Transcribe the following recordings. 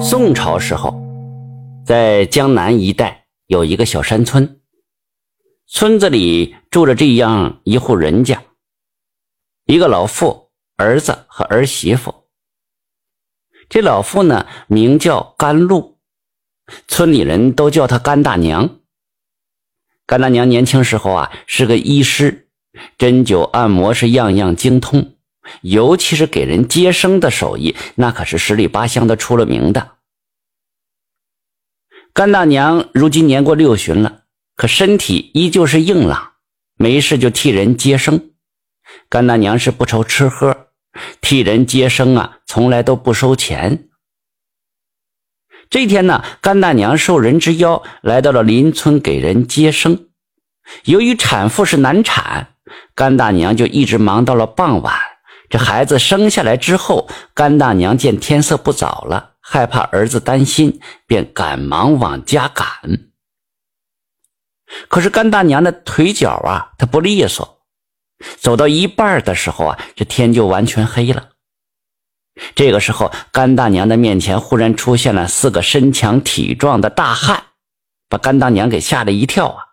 宋朝时候，在江南一带有一个小山村，村子里住着这样一户人家：一个老妇、儿子和儿媳妇。这老妇呢，名叫甘露，村里人都叫她甘大娘。甘大娘年轻时候啊，是个医师，针灸按摩是样样精通。尤其是给人接生的手艺，那可是十里八乡的出了名的。甘大娘如今年过六旬了，可身体依旧是硬朗，没事就替人接生。甘大娘是不愁吃喝，替人接生啊，从来都不收钱。这天呢，甘大娘受人之邀来到了邻村给人接生，由于产妇是难产，甘大娘就一直忙到了傍晚。这孩子生下来之后，甘大娘见天色不早了，害怕儿子担心，便赶忙往家赶。可是甘大娘的腿脚啊，她不利索，走到一半的时候啊，这天就完全黑了。这个时候，甘大娘的面前忽然出现了四个身强体壮的大汉，把甘大娘给吓了一跳啊，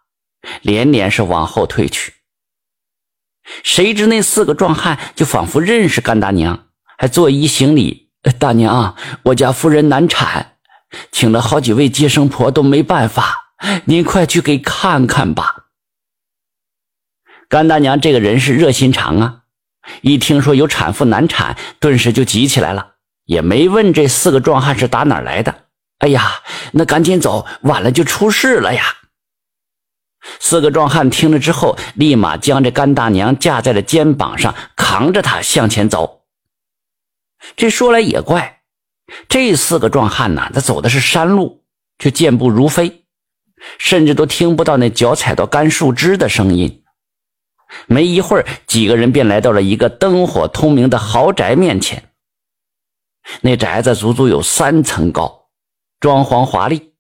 连连是往后退去。谁知那四个壮汉就仿佛认识甘大娘，还作揖行礼：“大娘，我家夫人难产，请了好几位接生婆都没办法，您快去给看看吧。”甘大娘这个人是热心肠啊，一听说有产妇难产，顿时就急起来了，也没问这四个壮汉是打哪来的。哎呀，那赶紧走，晚了就出事了呀！四个壮汉听了之后，立马将这甘大娘架在了肩膀上，扛着她向前走。这说来也怪，这四个壮汉呐，他走的是山路，却健步如飞，甚至都听不到那脚踩到干树枝的声音。没一会儿，几个人便来到了一个灯火通明的豪宅面前。那宅子足足有三层高，装潢华丽，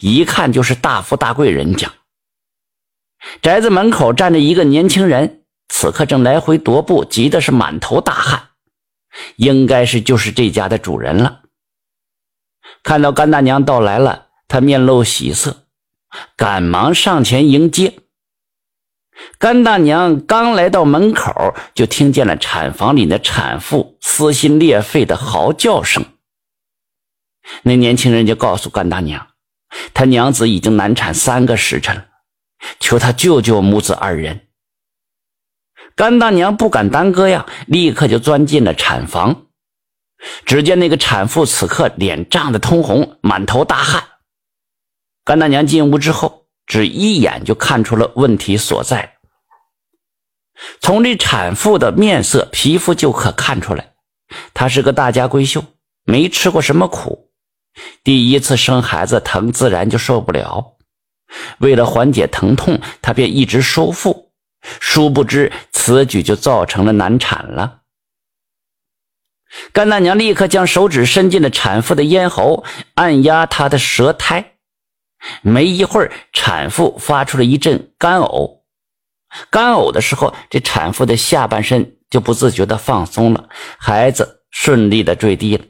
一看就是大富大贵人家。宅子门口站着一个年轻人，此刻正来回踱步，急的是满头大汗，应该是就是这家的主人了。看到甘大娘到来了，他面露喜色，赶忙上前迎接。甘大娘刚来到门口，就听见了产房里的产妇撕心裂肺的嚎叫声。那年轻人就告诉甘大娘，他娘子已经难产三个时辰了。求他救救母子二人。甘大娘不敢耽搁呀，立刻就钻进了产房。只见那个产妇此刻脸涨得通红，满头大汗。甘大娘进屋之后，只一眼就看出了问题所在。从这产妇的面色、皮肤就可看出来，她是个大家闺秀，没吃过什么苦，第一次生孩子疼，自然就受不了。为了缓解疼痛，他便一直收腹，殊不知此举就造成了难产了。甘大娘立刻将手指伸进了产妇的咽喉，按压她的舌苔。没一会儿，产妇发出了一阵干呕。干呕的时候，这产妇的下半身就不自觉地放松了，孩子顺利地坠地了。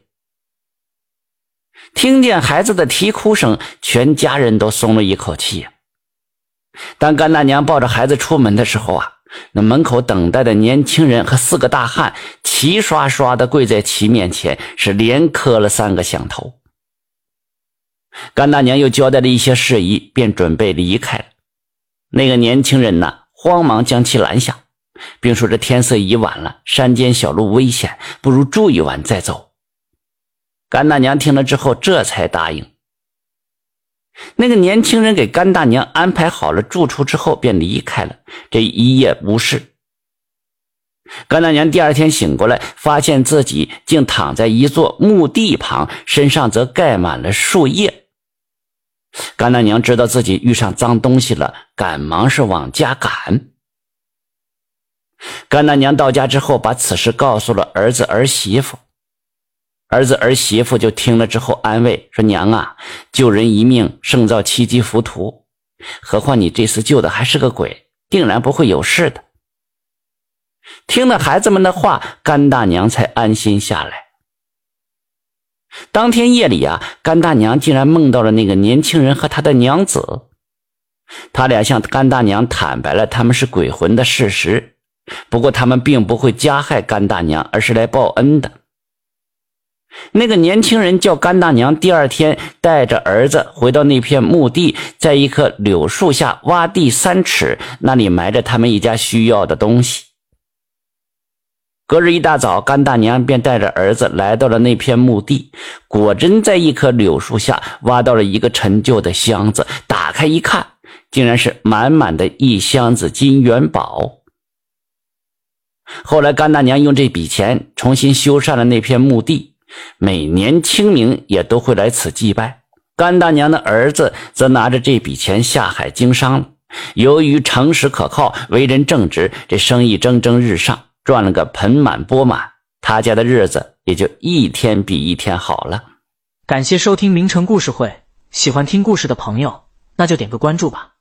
听见孩子的啼哭声，全家人都松了一口气。当甘大娘抱着孩子出门的时候啊，那门口等待的年轻人和四个大汉齐刷刷的跪在其面前，是连磕了三个响头。甘大娘又交代了一些事宜，便准备离开了。那个年轻人呢，慌忙将其拦下，并说：“这天色已晚了，山间小路危险，不如住一晚再走。”甘大娘听了之后，这才答应。那个年轻人给甘大娘安排好了住处之后，便离开了。这一夜无事。甘大娘第二天醒过来，发现自己竟躺在一座墓地旁，身上则盖满了树叶。甘大娘知道自己遇上脏东西了，赶忙是往家赶。甘大娘到家之后，把此事告诉了儿子儿媳妇。儿子儿媳妇就听了之后安慰说：“娘啊，救人一命胜造七级浮屠，何况你这次救的还是个鬼，定然不会有事的。”听了孩子们的话，甘大娘才安心下来。当天夜里啊，甘大娘竟然梦到了那个年轻人和他的娘子。他俩向甘大娘坦白了他们是鬼魂的事实，不过他们并不会加害甘大娘，而是来报恩的。那个年轻人叫甘大娘，第二天带着儿子回到那片墓地，在一棵柳树下挖地三尺，那里埋着他们一家需要的东西。隔日一大早，甘大娘便带着儿子来到了那片墓地，果真在一棵柳树下挖到了一个陈旧的箱子，打开一看。竟然是满满的一箱子金元宝。后来，甘大娘用这笔钱重新修缮了那片墓地，每年清明也都会来此祭拜。甘大娘的儿子则拿着这笔钱下海经商了。由于诚实可靠，为人正直，这生意蒸蒸日上，赚了个盆满钵满。他家的日子也就一天比一天好了。感谢收听名城故事会，喜欢听故事的朋友，那就点个关注吧。